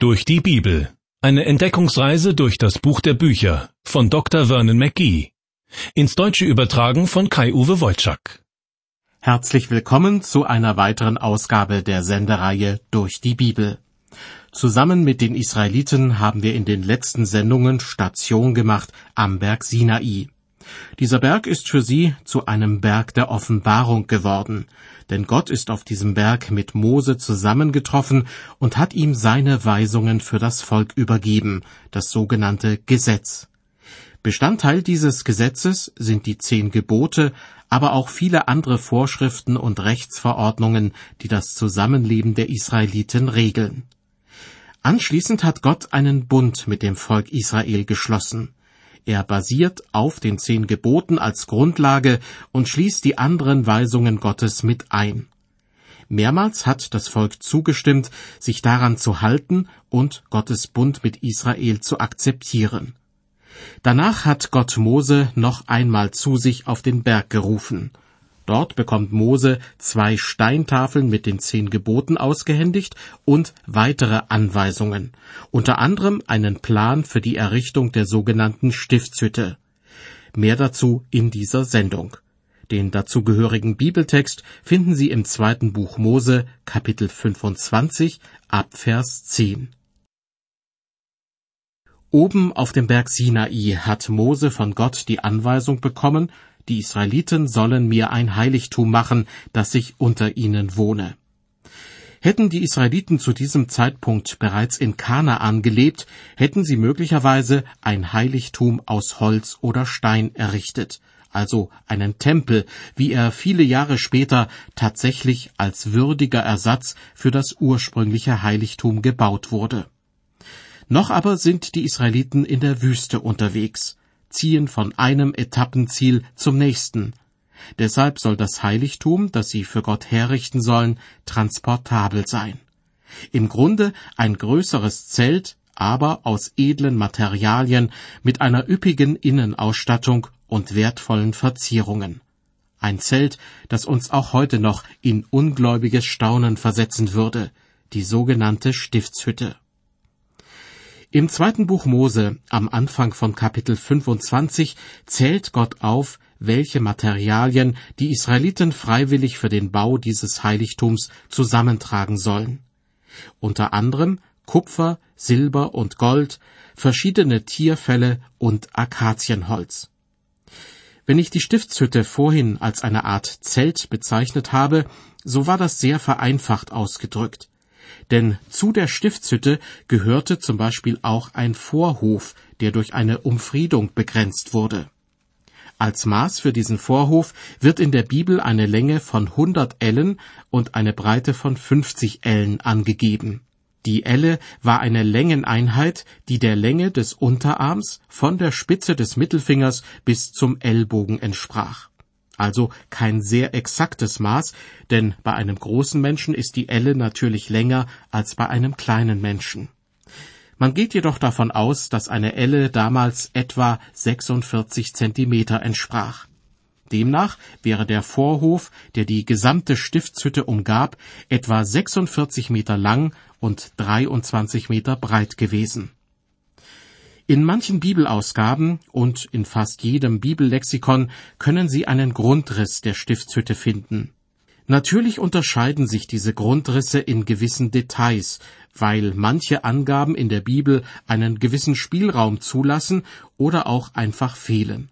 Durch die Bibel. Eine Entdeckungsreise durch das Buch der Bücher von Dr. Vernon McGee. Ins Deutsche übertragen von Kai-Uwe Wojczak. Herzlich willkommen zu einer weiteren Ausgabe der Sendereihe Durch die Bibel. Zusammen mit den Israeliten haben wir in den letzten Sendungen Station gemacht am Berg Sinai. Dieser Berg ist für sie zu einem Berg der Offenbarung geworden, denn Gott ist auf diesem Berg mit Mose zusammengetroffen und hat ihm seine Weisungen für das Volk übergeben, das sogenannte Gesetz. Bestandteil dieses Gesetzes sind die zehn Gebote, aber auch viele andere Vorschriften und Rechtsverordnungen, die das Zusammenleben der Israeliten regeln. Anschließend hat Gott einen Bund mit dem Volk Israel geschlossen. Er basiert auf den zehn Geboten als Grundlage und schließt die anderen Weisungen Gottes mit ein. Mehrmals hat das Volk zugestimmt, sich daran zu halten und Gottes Bund mit Israel zu akzeptieren. Danach hat Gott Mose noch einmal zu sich auf den Berg gerufen. Dort bekommt Mose zwei Steintafeln mit den zehn Geboten ausgehändigt und weitere Anweisungen, unter anderem einen Plan für die Errichtung der sogenannten Stiftshütte. Mehr dazu in dieser Sendung. Den dazugehörigen Bibeltext finden Sie im zweiten Buch Mose, Kapitel 25, ab Vers 10. Oben auf dem Berg Sinai hat Mose von Gott die Anweisung bekommen, die Israeliten sollen mir ein Heiligtum machen, dass ich unter ihnen wohne. Hätten die Israeliten zu diesem Zeitpunkt bereits in Kanaan gelebt, hätten sie möglicherweise ein Heiligtum aus Holz oder Stein errichtet, also einen Tempel, wie er viele Jahre später tatsächlich als würdiger Ersatz für das ursprüngliche Heiligtum gebaut wurde. Noch aber sind die Israeliten in der Wüste unterwegs ziehen von einem Etappenziel zum nächsten. Deshalb soll das Heiligtum, das sie für Gott herrichten sollen, transportabel sein. Im Grunde ein größeres Zelt, aber aus edlen Materialien mit einer üppigen Innenausstattung und wertvollen Verzierungen. Ein Zelt, das uns auch heute noch in ungläubiges Staunen versetzen würde, die sogenannte Stiftshütte. Im zweiten Buch Mose, am Anfang von Kapitel 25, zählt Gott auf, welche Materialien die Israeliten freiwillig für den Bau dieses Heiligtums zusammentragen sollen. Unter anderem Kupfer, Silber und Gold, verschiedene Tierfelle und Akazienholz. Wenn ich die Stiftshütte vorhin als eine Art Zelt bezeichnet habe, so war das sehr vereinfacht ausgedrückt denn zu der Stiftshütte gehörte zum Beispiel auch ein Vorhof, der durch eine Umfriedung begrenzt wurde. Als Maß für diesen Vorhof wird in der Bibel eine Länge von 100 Ellen und eine Breite von 50 Ellen angegeben. Die Elle war eine Längeneinheit, die der Länge des Unterarms von der Spitze des Mittelfingers bis zum Ellbogen entsprach also kein sehr exaktes Maß, denn bei einem großen Menschen ist die Elle natürlich länger als bei einem kleinen Menschen. Man geht jedoch davon aus, dass eine Elle damals etwa 46 Zentimeter entsprach. Demnach wäre der Vorhof, der die gesamte Stiftshütte umgab, etwa 46 Meter lang und 23 Meter breit gewesen. In manchen Bibelausgaben und in fast jedem Bibellexikon können Sie einen Grundriss der Stiftshütte finden. Natürlich unterscheiden sich diese Grundrisse in gewissen Details, weil manche Angaben in der Bibel einen gewissen Spielraum zulassen oder auch einfach fehlen.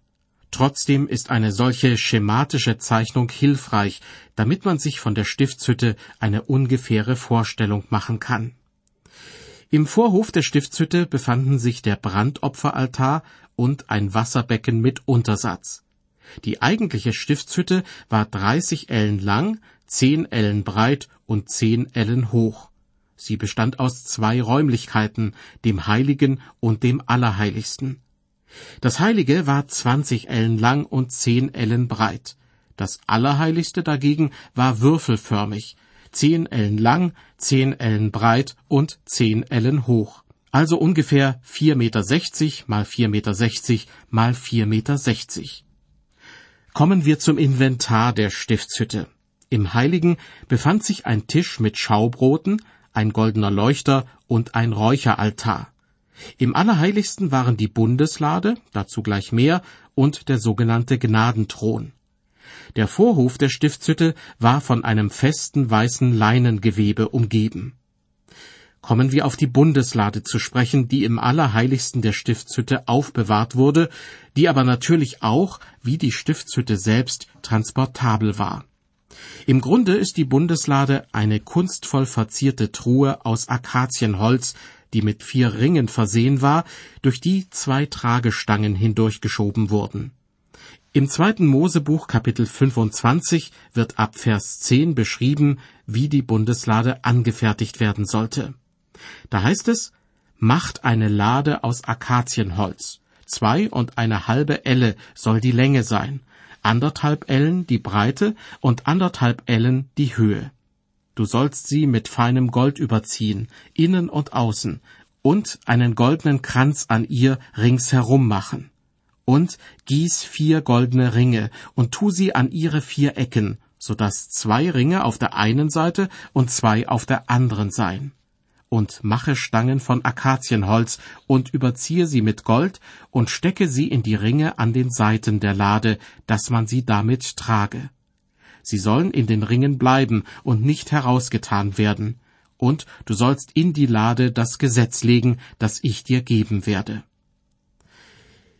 Trotzdem ist eine solche schematische Zeichnung hilfreich, damit man sich von der Stiftshütte eine ungefähre Vorstellung machen kann. Im Vorhof der Stiftshütte befanden sich der Brandopferaltar und ein Wasserbecken mit Untersatz. Die eigentliche Stiftshütte war 30 Ellen lang, 10 Ellen breit und 10 Ellen hoch. Sie bestand aus zwei Räumlichkeiten, dem Heiligen und dem Allerheiligsten. Das Heilige war 20 Ellen lang und 10 Ellen breit. Das Allerheiligste dagegen war würfelförmig, zehn Ellen lang, zehn Ellen breit und zehn Ellen hoch. Also ungefähr vier Meter sechzig mal vier Meter sechzig mal vier Meter sechzig. Kommen wir zum Inventar der Stiftshütte. Im Heiligen befand sich ein Tisch mit Schaubroten, ein goldener Leuchter und ein Räucheraltar. Im Allerheiligsten waren die Bundeslade, dazu gleich mehr, und der sogenannte Gnadenthron. Der Vorhof der Stiftshütte war von einem festen weißen Leinengewebe umgeben. Kommen wir auf die Bundeslade zu sprechen, die im Allerheiligsten der Stiftshütte aufbewahrt wurde, die aber natürlich auch, wie die Stiftshütte selbst, transportabel war. Im Grunde ist die Bundeslade eine kunstvoll verzierte Truhe aus Akazienholz, die mit vier Ringen versehen war, durch die zwei Tragestangen hindurchgeschoben wurden. Im zweiten Mosebuch Kapitel 25 wird ab Vers 10 beschrieben, wie die Bundeslade angefertigt werden sollte. Da heißt es, macht eine Lade aus Akazienholz. Zwei und eine halbe Elle soll die Länge sein, anderthalb Ellen die Breite und anderthalb Ellen die Höhe. Du sollst sie mit feinem Gold überziehen, innen und außen, und einen goldenen Kranz an ihr ringsherum machen. Und gieß vier goldene Ringe und tu sie an ihre vier Ecken, so dass zwei Ringe auf der einen Seite und zwei auf der anderen seien. Und mache Stangen von Akazienholz und überziehe sie mit Gold und stecke sie in die Ringe an den Seiten der Lade, dass man sie damit trage sie sollen in den Ringen bleiben und nicht herausgetan werden, und du sollst in die Lade das Gesetz legen, das ich dir geben werde.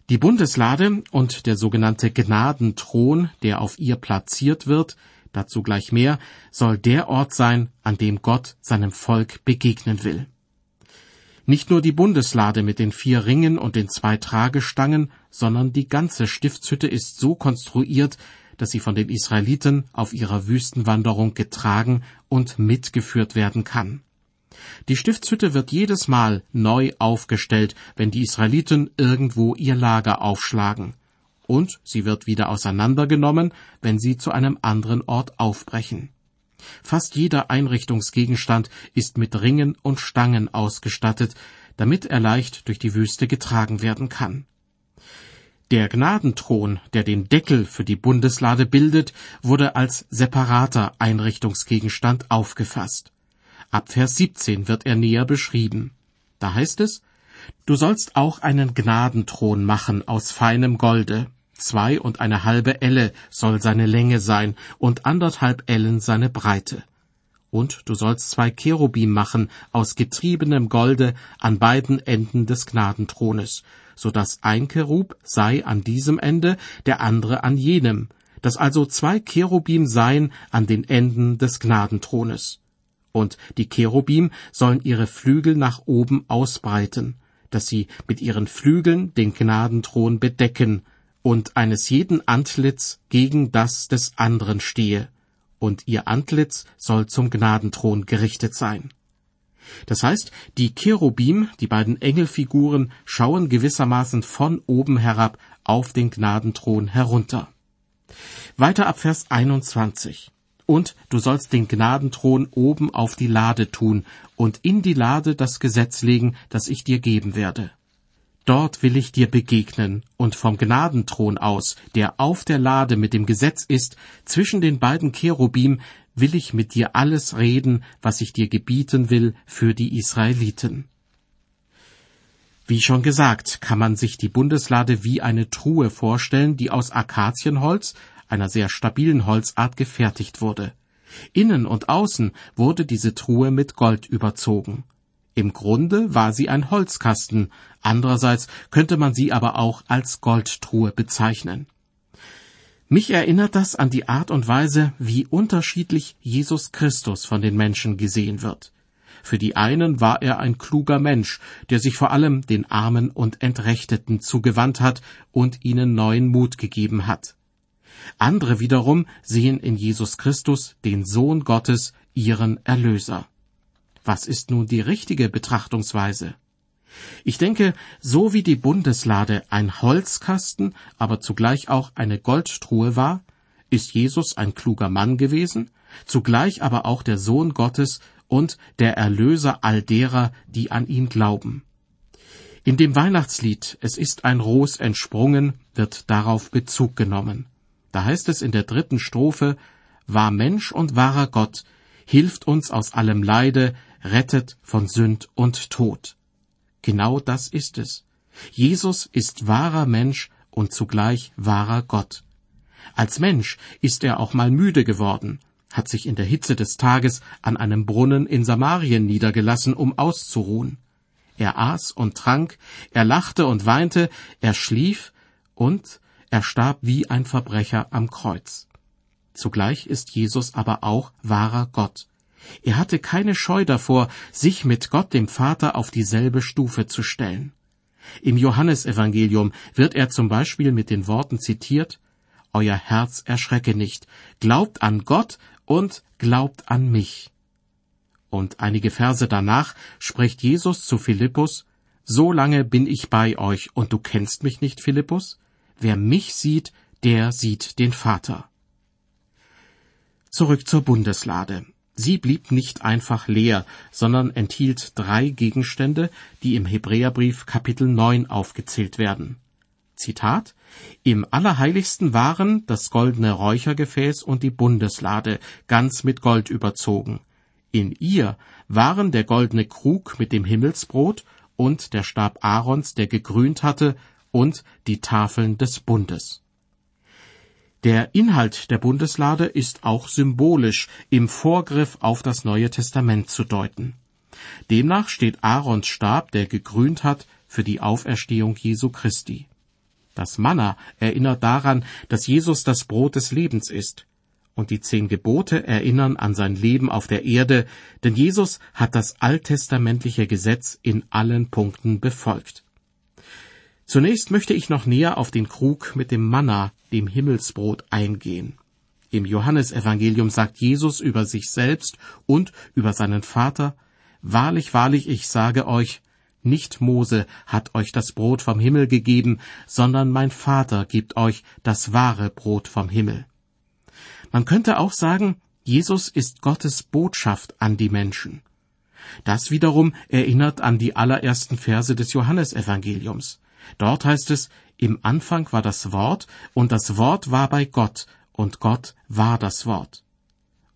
Die Bundeslade und der sogenannte Gnadenthron, der auf ihr platziert wird, dazu gleich mehr, soll der Ort sein, an dem Gott seinem Volk begegnen will. Nicht nur die Bundeslade mit den vier Ringen und den zwei Tragestangen, sondern die ganze Stiftshütte ist so konstruiert, dass sie von den Israeliten auf ihrer Wüstenwanderung getragen und mitgeführt werden kann. Die Stiftshütte wird jedes Mal neu aufgestellt, wenn die Israeliten irgendwo ihr Lager aufschlagen. Und sie wird wieder auseinandergenommen, wenn sie zu einem anderen Ort aufbrechen. Fast jeder Einrichtungsgegenstand ist mit Ringen und Stangen ausgestattet, damit er leicht durch die Wüste getragen werden kann. Der Gnadenthron, der den Deckel für die Bundeslade bildet, wurde als separater Einrichtungsgegenstand aufgefasst. Ab Vers 17 wird er näher beschrieben. Da heißt es, Du sollst auch einen Gnadenthron machen aus feinem Golde. Zwei und eine halbe Elle soll seine Länge sein und anderthalb Ellen seine Breite. Und du sollst zwei Cherubim machen aus getriebenem Golde an beiden Enden des Gnadenthrones so dass ein Cherub sei an diesem Ende, der andere an jenem, dass also zwei Cherubim seien an den Enden des Gnadenthrones. Und die Cherubim sollen ihre Flügel nach oben ausbreiten, dass sie mit ihren Flügeln den Gnadenthron bedecken, und eines jeden Antlitz gegen das des anderen stehe, und ihr Antlitz soll zum Gnadenthron gerichtet sein. Das heißt, die Cherubim, die beiden Engelfiguren, schauen gewissermaßen von oben herab auf den Gnadenthron herunter. Weiter ab Vers 21. Und du sollst den Gnadenthron oben auf die Lade tun und in die Lade das Gesetz legen, das ich dir geben werde. Dort will ich dir begegnen und vom Gnadenthron aus, der auf der Lade mit dem Gesetz ist, zwischen den beiden Cherubim will ich mit dir alles reden, was ich dir gebieten will für die Israeliten. Wie schon gesagt, kann man sich die Bundeslade wie eine Truhe vorstellen, die aus Akazienholz, einer sehr stabilen Holzart, gefertigt wurde. Innen und außen wurde diese Truhe mit Gold überzogen. Im Grunde war sie ein Holzkasten, andererseits könnte man sie aber auch als Goldtruhe bezeichnen. Mich erinnert das an die Art und Weise, wie unterschiedlich Jesus Christus von den Menschen gesehen wird. Für die einen war er ein kluger Mensch, der sich vor allem den Armen und Entrechteten zugewandt hat und ihnen neuen Mut gegeben hat. Andere wiederum sehen in Jesus Christus den Sohn Gottes, ihren Erlöser. Was ist nun die richtige Betrachtungsweise? Ich denke, so wie die Bundeslade ein Holzkasten, aber zugleich auch eine Goldtruhe war, ist Jesus ein kluger Mann gewesen, zugleich aber auch der Sohn Gottes und der Erlöser all derer, die an ihn glauben. In dem Weihnachtslied Es ist ein Ros entsprungen wird darauf Bezug genommen. Da heißt es in der dritten Strophe War Mensch und wahrer Gott, hilft uns aus allem Leide, rettet von Sünd und Tod. Genau das ist es. Jesus ist wahrer Mensch und zugleich wahrer Gott. Als Mensch ist er auch mal müde geworden, hat sich in der Hitze des Tages an einem Brunnen in Samarien niedergelassen, um auszuruhen. Er aß und trank, er lachte und weinte, er schlief und er starb wie ein Verbrecher am Kreuz. Zugleich ist Jesus aber auch wahrer Gott. Er hatte keine Scheu davor, sich mit Gott dem Vater auf dieselbe Stufe zu stellen. Im Johannesevangelium wird er zum Beispiel mit den Worten zitiert Euer Herz erschrecke nicht, glaubt an Gott und glaubt an mich. Und einige Verse danach spricht Jesus zu Philippus So lange bin ich bei euch, und du kennst mich nicht, Philippus? Wer mich sieht, der sieht den Vater. Zurück zur Bundeslade. Sie blieb nicht einfach leer, sondern enthielt drei Gegenstände, die im Hebräerbrief Kapitel 9 aufgezählt werden. Zitat Im Allerheiligsten waren das goldene Räuchergefäß und die Bundeslade, ganz mit Gold überzogen. In ihr waren der goldene Krug mit dem Himmelsbrot und der Stab Aarons, der gegrünt hatte, und die Tafeln des Bundes. Der Inhalt der Bundeslade ist auch symbolisch im Vorgriff auf das Neue Testament zu deuten. Demnach steht Aarons Stab, der gegrünt hat, für die Auferstehung Jesu Christi. Das Manna erinnert daran, dass Jesus das Brot des Lebens ist. Und die zehn Gebote erinnern an sein Leben auf der Erde, denn Jesus hat das alttestamentliche Gesetz in allen Punkten befolgt. Zunächst möchte ich noch näher auf den Krug mit dem Manna, dem Himmelsbrot, eingehen. Im Johannesevangelium sagt Jesus über sich selbst und über seinen Vater, Wahrlich, wahrlich, ich sage euch, nicht Mose hat euch das Brot vom Himmel gegeben, sondern mein Vater gibt euch das wahre Brot vom Himmel. Man könnte auch sagen, Jesus ist Gottes Botschaft an die Menschen. Das wiederum erinnert an die allerersten Verse des Johannesevangeliums. Dort heißt es, im Anfang war das Wort, und das Wort war bei Gott, und Gott war das Wort.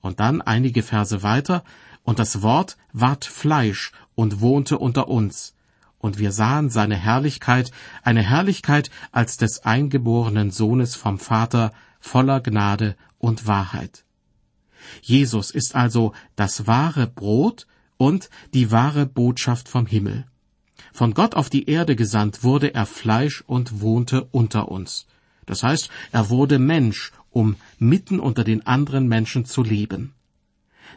Und dann einige Verse weiter, und das Wort ward Fleisch und wohnte unter uns, und wir sahen seine Herrlichkeit, eine Herrlichkeit als des eingeborenen Sohnes vom Vater, voller Gnade und Wahrheit. Jesus ist also das wahre Brot und die wahre Botschaft vom Himmel. Von Gott auf die Erde gesandt wurde er Fleisch und wohnte unter uns. Das heißt, er wurde Mensch, um mitten unter den anderen Menschen zu leben.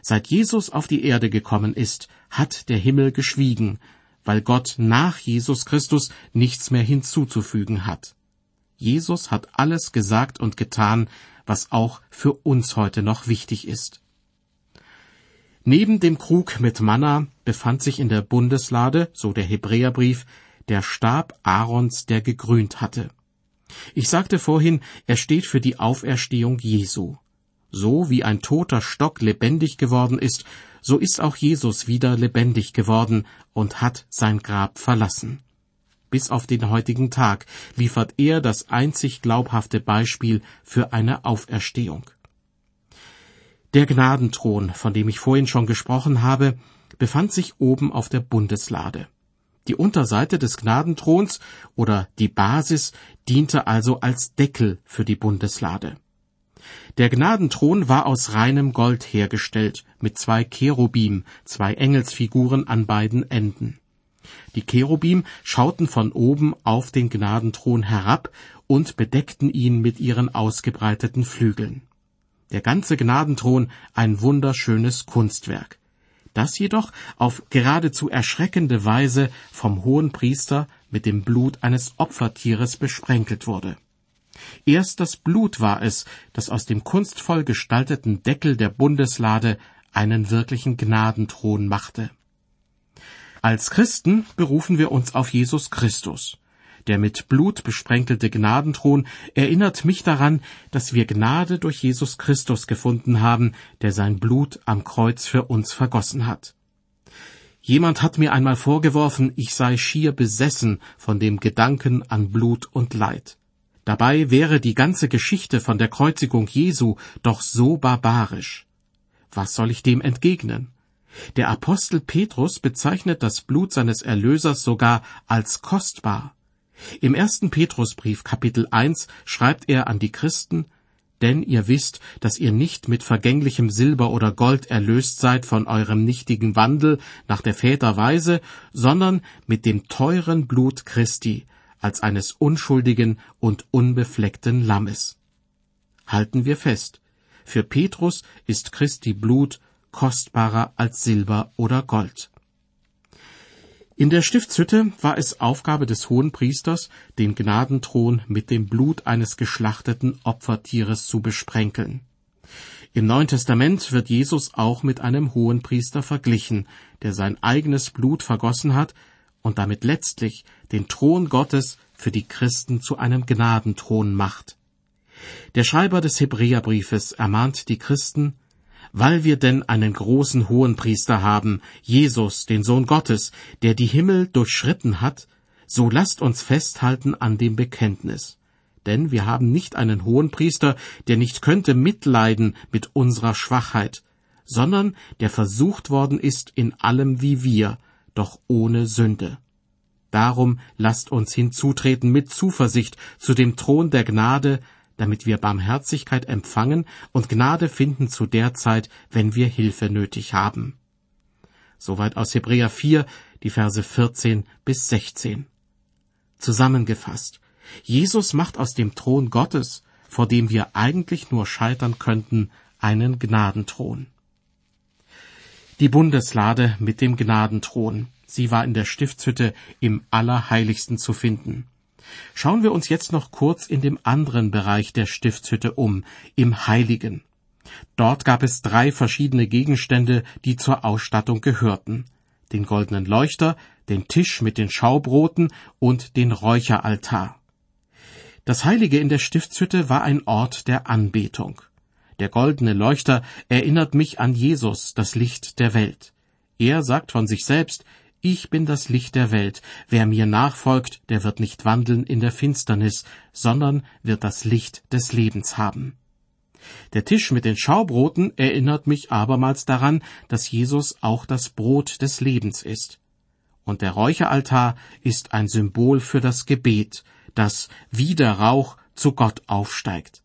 Seit Jesus auf die Erde gekommen ist, hat der Himmel geschwiegen, weil Gott nach Jesus Christus nichts mehr hinzuzufügen hat. Jesus hat alles gesagt und getan, was auch für uns heute noch wichtig ist. Neben dem Krug mit Manna befand sich in der Bundeslade, so der Hebräerbrief, der Stab Aarons, der gegrünt hatte. Ich sagte vorhin, er steht für die Auferstehung Jesu. So wie ein toter Stock lebendig geworden ist, so ist auch Jesus wieder lebendig geworden und hat sein Grab verlassen. Bis auf den heutigen Tag liefert er das einzig glaubhafte Beispiel für eine Auferstehung. Der Gnadenthron, von dem ich vorhin schon gesprochen habe, befand sich oben auf der Bundeslade. Die Unterseite des Gnadenthrons oder die Basis diente also als Deckel für die Bundeslade. Der Gnadenthron war aus reinem Gold hergestellt, mit zwei Cherubim, zwei Engelsfiguren an beiden Enden. Die Cherubim schauten von oben auf den Gnadenthron herab und bedeckten ihn mit ihren ausgebreiteten Flügeln der ganze Gnadenthron ein wunderschönes Kunstwerk. Das jedoch auf geradezu erschreckende Weise vom hohen Priester mit dem Blut eines Opfertieres besprenkelt wurde. Erst das Blut war es, das aus dem kunstvoll gestalteten Deckel der Bundeslade einen wirklichen Gnadenthron machte. Als Christen berufen wir uns auf Jesus Christus. Der mit Blut besprenkelte Gnadenthron erinnert mich daran, dass wir Gnade durch Jesus Christus gefunden haben, der sein Blut am Kreuz für uns vergossen hat. Jemand hat mir einmal vorgeworfen, ich sei schier besessen von dem Gedanken an Blut und Leid. Dabei wäre die ganze Geschichte von der Kreuzigung Jesu doch so barbarisch. Was soll ich dem entgegnen? Der Apostel Petrus bezeichnet das Blut seines Erlösers sogar als kostbar. Im ersten Petrusbrief Kapitel 1 schreibt er an die Christen, denn ihr wisst, dass ihr nicht mit vergänglichem Silber oder Gold erlöst seid von eurem nichtigen Wandel nach der Väter Weise, sondern mit dem teuren Blut Christi, als eines unschuldigen und unbefleckten Lammes. Halten wir fest, für Petrus ist Christi Blut kostbarer als Silber oder Gold. In der Stiftshütte war es Aufgabe des Hohenpriesters, den Gnadenthron mit dem Blut eines geschlachteten Opfertieres zu besprenkeln. Im Neuen Testament wird Jesus auch mit einem Hohenpriester verglichen, der sein eigenes Blut vergossen hat und damit letztlich den Thron Gottes für die Christen zu einem Gnadenthron macht. Der Schreiber des Hebräerbriefes ermahnt die Christen, weil wir denn einen großen Hohenpriester haben, Jesus, den Sohn Gottes, der die Himmel durchschritten hat, so lasst uns festhalten an dem Bekenntnis. Denn wir haben nicht einen Hohenpriester, der nicht könnte mitleiden mit unserer Schwachheit, sondern der versucht worden ist in allem wie wir, doch ohne Sünde. Darum lasst uns hinzutreten mit Zuversicht zu dem Thron der Gnade, damit wir Barmherzigkeit empfangen und Gnade finden zu der Zeit, wenn wir Hilfe nötig haben. Soweit aus Hebräer 4, die Verse 14 bis 16. Zusammengefasst. Jesus macht aus dem Thron Gottes, vor dem wir eigentlich nur scheitern könnten, einen Gnadenthron. Die Bundeslade mit dem Gnadenthron. Sie war in der Stiftshütte im Allerheiligsten zu finden. Schauen wir uns jetzt noch kurz in dem anderen Bereich der Stiftshütte um, im Heiligen. Dort gab es drei verschiedene Gegenstände, die zur Ausstattung gehörten. Den goldenen Leuchter, den Tisch mit den Schaubroten und den Räucheraltar. Das Heilige in der Stiftshütte war ein Ort der Anbetung. Der goldene Leuchter erinnert mich an Jesus, das Licht der Welt. Er sagt von sich selbst, ich bin das Licht der Welt. Wer mir nachfolgt, der wird nicht wandeln in der Finsternis, sondern wird das Licht des Lebens haben. Der Tisch mit den Schaubroten erinnert mich abermals daran, dass Jesus auch das Brot des Lebens ist. Und der Räucheraltar ist ein Symbol für das Gebet, das wie der Rauch zu Gott aufsteigt.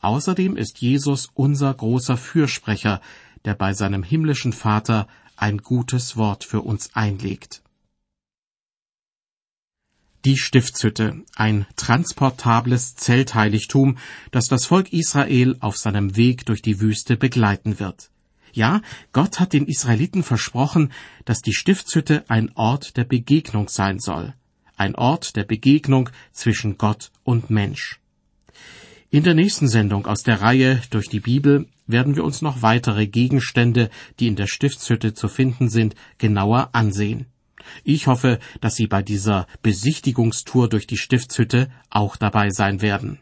Außerdem ist Jesus unser großer Fürsprecher, der bei seinem himmlischen Vater ein gutes Wort für uns einlegt. Die Stiftshütte, ein transportables Zeltheiligtum, das das Volk Israel auf seinem Weg durch die Wüste begleiten wird. Ja, Gott hat den Israeliten versprochen, dass die Stiftshütte ein Ort der Begegnung sein soll, ein Ort der Begegnung zwischen Gott und Mensch. In der nächsten Sendung aus der Reihe durch die Bibel werden wir uns noch weitere Gegenstände, die in der Stiftshütte zu finden sind, genauer ansehen. Ich hoffe, dass Sie bei dieser Besichtigungstour durch die Stiftshütte auch dabei sein werden.